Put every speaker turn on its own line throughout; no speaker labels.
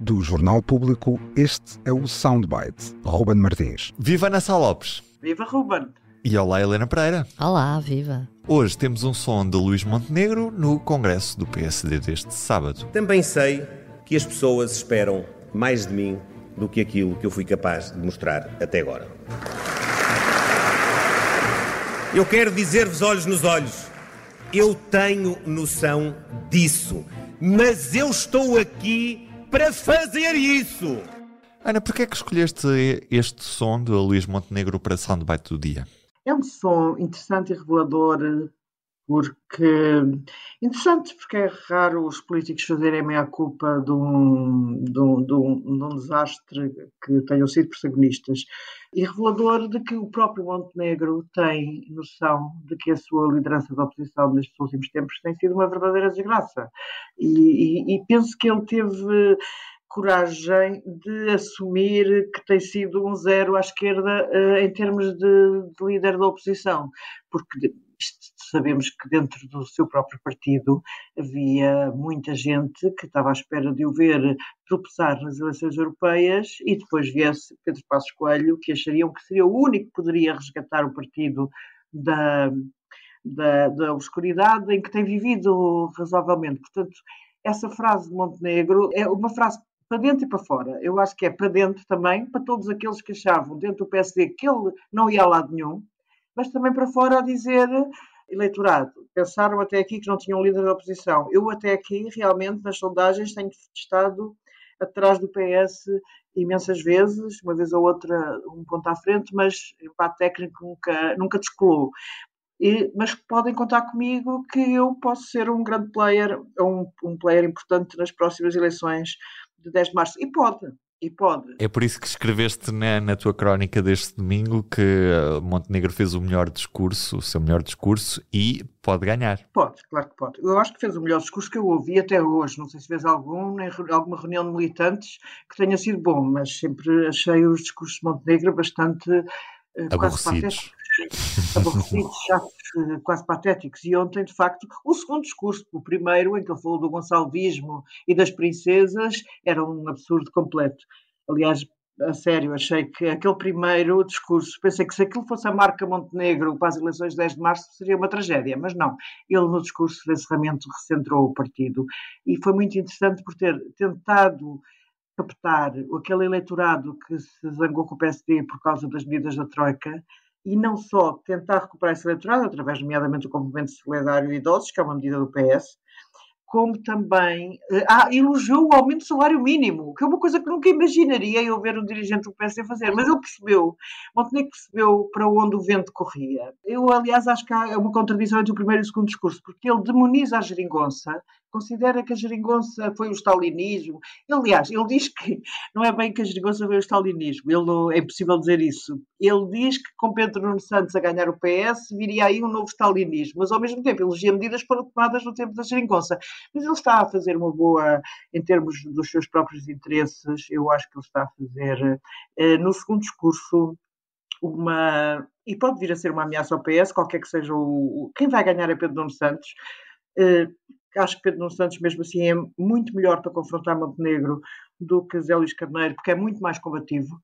Do Jornal Público, este é o Soundbite. Ruben Martins.
Viva Ana Lopes.
Viva Ruben.
E olá Helena Pereira.
Olá, viva.
Hoje temos um som de Luís Montenegro no Congresso do PSD deste sábado.
Também sei que as pessoas esperam mais de mim do que aquilo que eu fui capaz de mostrar até agora. Eu quero dizer-vos olhos nos olhos. Eu tenho noção disso. Mas eu estou aqui para fazer isso.
Ana, porquê é que escolheste este som de Luís Montenegro para Soundbite do dia?
É um som interessante e revelador porque interessante porque é raro os políticos fazerem meia culpa de um, de, um, de, um, de um, desastre que tenham sido protagonistas. E revelador de que o próprio Montenegro tem noção de que a sua liderança da oposição nestes últimos tempos tem sido uma verdadeira desgraça. E, e, e penso que ele teve coragem de assumir que tem sido um zero à esquerda uh, em termos de, de líder da oposição, porque sabemos que dentro do seu próprio partido havia muita gente que estava à espera de o ver tropeçar nas eleições europeias e depois viesse Pedro Passos Coelho, que achariam que seria o único que poderia resgatar o partido da, da, da obscuridade em que tem vivido razoavelmente. Portanto, essa frase de Montenegro é uma frase para dentro e para fora. Eu acho que é para dentro também, para todos aqueles que achavam dentro do PSD que ele não ia a lado nenhum, mas também para fora a dizer eleitorado, pensaram até aqui que não tinham líder da oposição. Eu até aqui, realmente, nas sondagens, tenho estado atrás do PS imensas vezes, uma vez ou outra um ponto à frente, mas empate técnico nunca, nunca descolou. E, mas podem contar comigo que eu posso ser um grande player, um, um player importante nas próximas eleições de 10 de março. E pode, e pode.
É por isso que escreveste na, na tua crónica deste domingo que uh, Montenegro fez o melhor discurso, o seu melhor discurso e pode ganhar.
Pode, claro que pode. Eu acho que fez o melhor discurso que eu ouvi até hoje. Não sei se fez algum, nem alguma reunião de militantes que tenha sido bom, mas sempre achei os discursos de Montenegro bastante uh,
aborrecidos.
Aborrecidos, chatos, quase patéticos. E ontem, de facto, o segundo discurso, o primeiro, em que ele falou do gonçalvismo e das princesas, era um absurdo completo. Aliás, a sério, achei que aquele primeiro discurso, pensei que se aquilo fosse a marca Montenegro para as eleições de 10 de março seria uma tragédia, mas não. Ele no discurso de encerramento recentrou o partido e foi muito interessante por ter tentado captar aquele eleitorado que se zangou com o PSD por causa das medidas da Troika e não só tentar recuperar esse eleitorado, através nomeadamente do complemento solidário de idosos, que é uma medida do PS, como também eh, ah, elogiou o aumento do salário mínimo, que é uma coisa que nunca imaginaria eu ver um dirigente do PSD fazer, mas ele percebeu, Montenegro percebeu para onde o vento corria. Eu, aliás, acho que há uma contradição entre o primeiro e o segundo discurso, porque ele demoniza a geringonça, considera que a geringonça foi o stalinismo. Aliás, ele diz que não é bem que a geringonça foi o stalinismo, ele não, é impossível dizer isso. Ele diz que com Pedro Nuno Santos a ganhar o PS viria aí um novo stalinismo, mas ao mesmo tempo elogia medidas foram tomadas no tempo da geringonça. Mas ele está a fazer uma boa, em termos dos seus próprios interesses, eu acho que ele está a fazer, eh, no segundo discurso, uma. E pode vir a ser uma ameaça ao PS, qualquer que seja o. Quem vai ganhar é Pedro Nuno Santos. Eh, acho que Pedro Nuno Santos, mesmo assim, é muito melhor para confrontar Montenegro do que Zé Luís Carneiro, porque é muito mais combativo.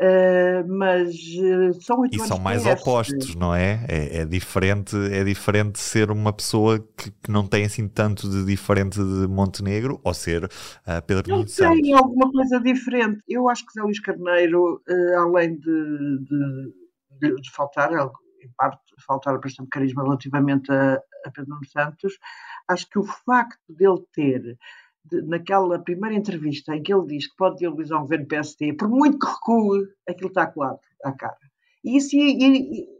Uh, mas uh, são
e são mais opostos, não é? é? é? diferente é diferente ser uma pessoa que, que, não tem assim tanto de diferente de Montenegro ou ser uh, Pedro Nuno Santos.
Tem alguma coisa diferente. Eu acho que Zé Luís Carneiro, além de, de, de, de, faltar, em parte, faltar bastante carisma relativamente a, a Pedro Nuno Santos, acho que o facto dele ter de, naquela primeira entrevista em que ele diz que pode viabilizar um governo PSD, por muito que recue, aquilo está colado à cara. E isso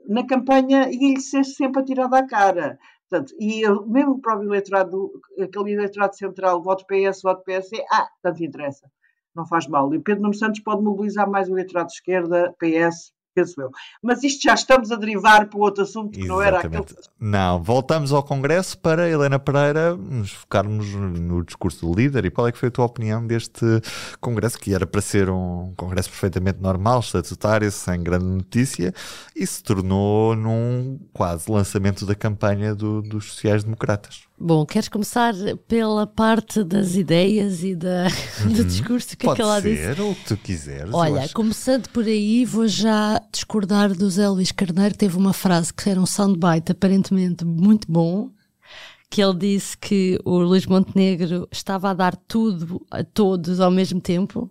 na campanha ia-lhe ser sempre atirado à cara. Portanto, e eu, mesmo o próprio eleitorado, aquele eleitorado central, voto PS, voto PSD, ah, tanto interessa. não faz mal. E Pedro Nuno Santos pode mobilizar mais o eleitorado de esquerda, PS, penso eu. Mas isto já estamos a derivar para outro assunto que Exatamente. não era aquele.
Não, voltamos ao Congresso para Helena Pereira nos focarmos no discurso do líder e qual é que foi a tua opinião deste Congresso, que era para ser um Congresso perfeitamente normal, estatutário, sem grande notícia, e se tornou num quase lançamento da campanha do, dos sociais-democratas.
Bom, queres começar pela parte das ideias e da, uhum. do discurso que,
Pode
é que ela
ser,
disse?
o que tu quiseres.
Olha, começando por aí, vou já discordar do Zé Luís Carneiro, teve uma frase que era um soundbite aparentemente muito bom, que ele disse que o Luís Montenegro estava a dar tudo a todos ao mesmo tempo,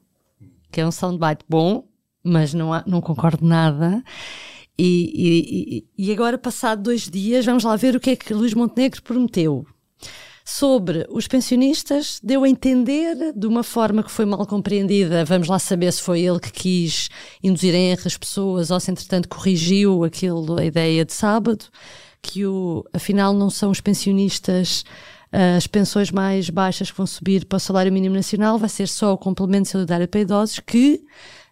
que é um soundbite bom, mas não, há, não concordo nada. E, e, e agora, passado dois dias, vamos lá ver o que é que Luís Montenegro prometeu sobre os pensionistas, deu a entender de uma forma que foi mal compreendida. Vamos lá saber se foi ele que quis induzir em erro as pessoas ou se, entretanto, corrigiu aquilo, a ideia de sábado, que o, afinal não são os pensionistas as pensões mais baixas que vão subir para o salário mínimo nacional, vai ser só o complemento solidário para idosos que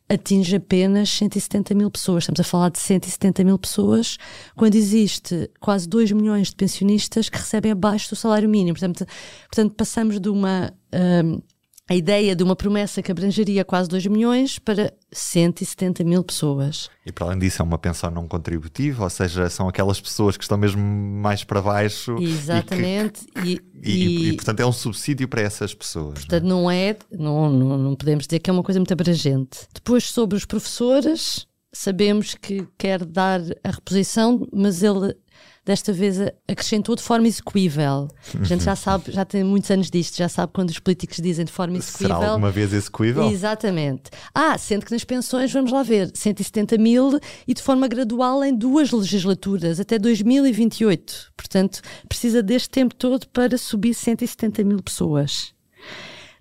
atinge apenas 170 mil pessoas. Estamos a falar de 170 mil pessoas, quando existe quase 2 milhões de pensionistas que recebem abaixo do salário mínimo. Portanto, portanto passamos de uma. Um, a ideia de uma promessa que abrangeria quase 2 milhões para 170 mil pessoas.
E para além disso é uma pensão não contributiva, ou seja, são aquelas pessoas que estão mesmo mais para baixo.
Exatamente.
E, que, e, e, e, portanto é um subsídio para essas pessoas.
Portanto não é, não, não, não podemos dizer que é uma coisa muito abrangente. Depois sobre os professores, sabemos que quer dar a reposição, mas ele desta vez acrescentou de forma execuível. A gente já sabe, já tem muitos anos disto, já sabe quando os políticos dizem de forma execuível.
Será alguma vez execuível?
Exatamente. Ah, sendo que nas pensões, vamos lá ver, 170 mil e de forma gradual em duas legislaturas, até 2028. Portanto, precisa deste tempo todo para subir 170 mil pessoas.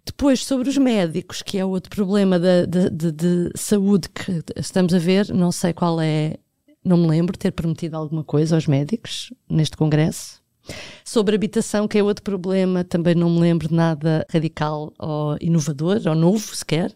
Depois, sobre os médicos, que é outro problema de, de, de, de, saúde que estamos a ver, não sei qual é não me lembro ter prometido alguma coisa aos médicos neste congresso. Sobre habitação, que é outro problema, também não me lembro de nada radical ou inovador ou novo sequer.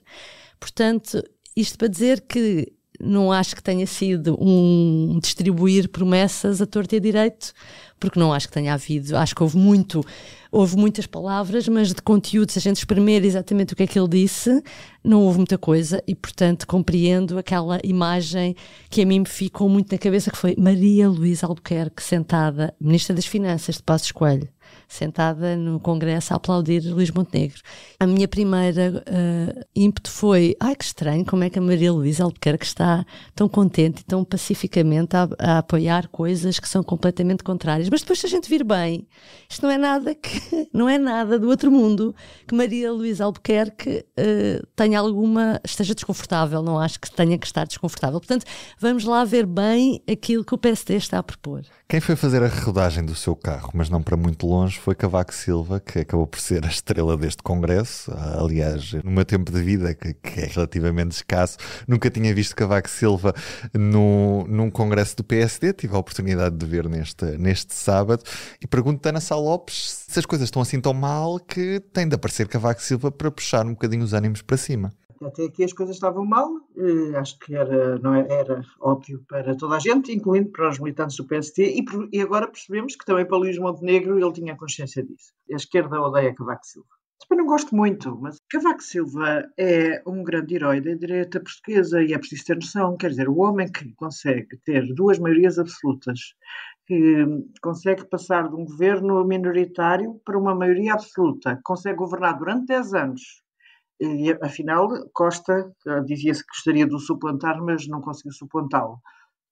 Portanto, isto para dizer que não acho que tenha sido um distribuir promessas a torto e a direito, porque não acho que tenha havido, acho que houve muito, houve muitas palavras, mas de conteúdo, se a gente espremer exatamente o que é que ele disse, não houve muita coisa e, portanto, compreendo aquela imagem que a mim me ficou muito na cabeça, que foi Maria Luísa Albuquerque sentada, Ministra das Finanças de Passos Coelho, sentada no Congresso a aplaudir Luís Montenegro. A minha primeira uh, ímpeto foi: ai que estranho, como é que a Maria Luísa Albuquerque está tão contente e tão pacificamente a, a, apoiar coisas que são completamente contrárias. Mas depois, se a gente vir bem, isto não é nada que não é nada do outro mundo que Maria Luísa Albuquerque uh, tenha alguma, esteja desconfortável. Não acho que tenha que estar desconfortável. Portanto, vamos lá ver bem aquilo que o PSD está a propor.
Quem foi fazer a rodagem do seu carro, mas não para muito longe, foi Cavaco Silva, que acabou por ser a estrela deste congresso. Aliás, no meu tempo de vida, que, que é relativamente escasso, nunca tinha visto Cavaco Silva no, num congresso do PSD. Tive a oportunidade de ver neste, neste sábado. E pergunto Ana Sá Lopes se as coisas estão assim tão mal que tem de aparecer Cavaco Silva para puxar um bocadinho os ânimos para cima
até aqui as coisas estavam mal, eh, acho que era, não era, é, era, óbvio para toda a gente, incluindo para os militantes do PST, e, e, agora percebemos que também para Luís Montenegro ele tinha consciência disso. A esquerda odeia Cavaco Silva. Também não gosto muito, mas Cavaco Silva é um grande herói da direita portuguesa e é preciso ter noção, quer dizer, o homem que consegue ter duas maiorias absolutas, que consegue passar de um governo minoritário para uma maioria absoluta, consegue governar durante 10 anos e, afinal, Costa dizia-se que gostaria de o suplantar, mas não conseguiu suplantá-lo.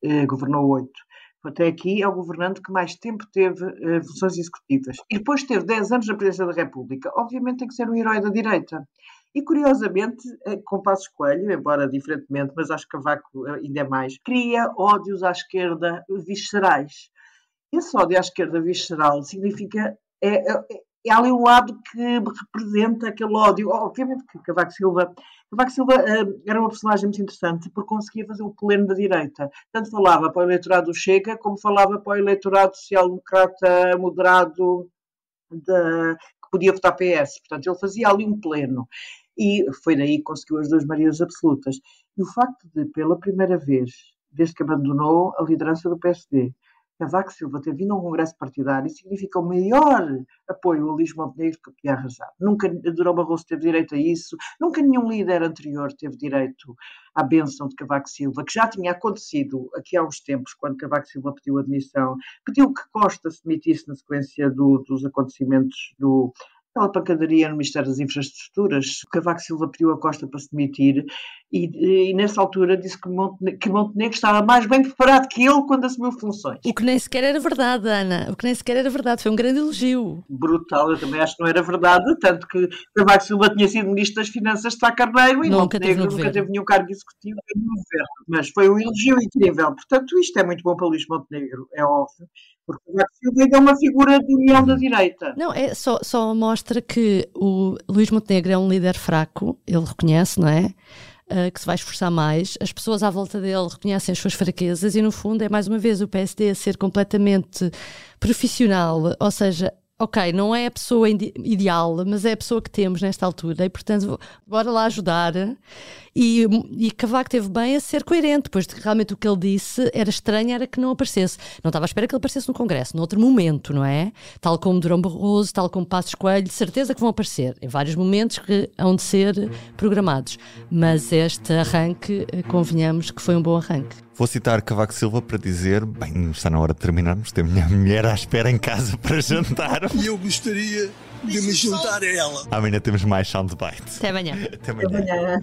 Eh, governou oito. Até aqui é o governante que mais tempo teve eh, funções executivas. E depois teve 10 anos na presidência da República. Obviamente tem que ser um herói da direita. E curiosamente, eh, com Passos Coelho, embora diferentemente, mas acho que Cavaco ainda é mais, cria ódios à esquerda viscerais. Esse ódio à esquerda visceral significa é, é, é ali um lado que representa aquele ódio. Obviamente que Cavaco Silva, Cavaco Silva uh, era uma personagem muito interessante porque conseguia fazer o pleno da direita. Tanto falava para o eleitorado do Chega, como falava para o eleitorado social-democrata moderado de, que podia votar PS. Portanto, ele fazia ali um pleno. e foi daí que conseguiu as duas Marias absolutas. E o facto de, pela primeira vez, desde que abandonou a liderança do PSD, Cavaco Silva ter vindo a um congresso partidário significa o maior apoio a Luís Montenegro que podia arranjar. Nunca Durão Barroso teve direito a isso, nunca nenhum líder anterior teve direito à benção de Cavaco Silva, que já tinha acontecido aqui há uns tempos, quando Cavaco Silva pediu admissão, pediu que Costa se demitisse na sequência do, dos acontecimentos do, aquela pancadaria no Ministério das Infraestruturas. Cavaco Silva pediu a Costa para se demitir e, e nessa altura disse que Montenegro, que Montenegro, estava mais bem preparado que ele quando assumiu funções.
O que nem sequer era verdade, Ana. O que nem sequer era verdade. Foi um grande elogio.
Brutal, eu também acho que não era verdade, tanto que Cavaco Silva tinha sido Ministro das Finanças de Sá Carneiro e nunca Montenegro teve nunca teve nenhum cargo executivo no governo. Mas foi um elogio incrível. Portanto, isto é muito bom para Luís Montenegro, é óbvio. Porque o Cavaco Silva é uma figura de união da direita.
Não, é só, só mostra que o Luís Montenegro é um líder fraco, ele reconhece, não é? Uh, que se vai esforçar mais, as pessoas à volta dele reconhecem as suas fraquezas e, no fundo, é mais uma vez o PSD a ser completamente profissional, ou seja, ok, não é a pessoa ideal, mas é a pessoa que temos nesta altura e, portanto, bora lá ajudar. E, e Cavaco teve bem a ser coerente, pois realmente o que ele disse era estranho, era que não aparecesse. Não estava à espera que ele aparecesse no Congresso, noutro momento, não é? Tal como Durão Barroso, tal como Passos Coelho, de certeza que vão aparecer em vários momentos que hão de ser programados. Mas este arranque, eh, convenhamos que foi um bom arranque.
Vou citar Cavaco Silva para dizer: bem, está na hora de terminarmos. Tem a minha mulher à espera em casa para jantar.
E eu gostaria de me juntar a ela.
Amanhã temos mais Soundbites.
Até amanhã.
Até amanhã. Até amanhã.